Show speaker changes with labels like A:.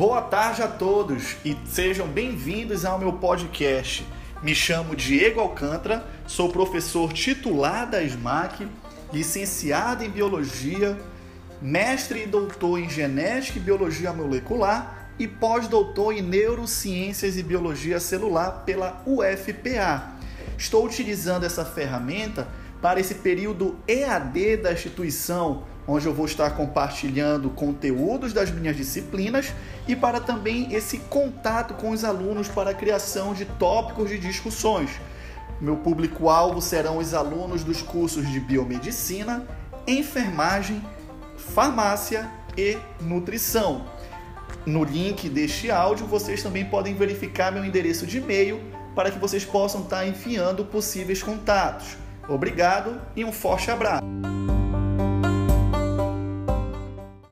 A: Boa tarde a todos e sejam bem-vindos ao meu podcast. Me chamo Diego Alcântara, sou professor titular da SMAC, licenciado em Biologia, mestre e doutor em Genética e Biologia Molecular e pós-doutor em Neurociências e Biologia Celular pela UFPA. Estou utilizando essa ferramenta para esse período EAD da instituição, onde eu vou estar compartilhando conteúdos das minhas disciplinas e para também esse contato com os alunos para a criação de tópicos de discussões. Meu público-alvo serão os alunos dos cursos de biomedicina, enfermagem, farmácia e nutrição. No link deste áudio, vocês também podem verificar meu endereço de e-mail para que vocês possam estar enviando possíveis contatos. Obrigado e um forte abraço.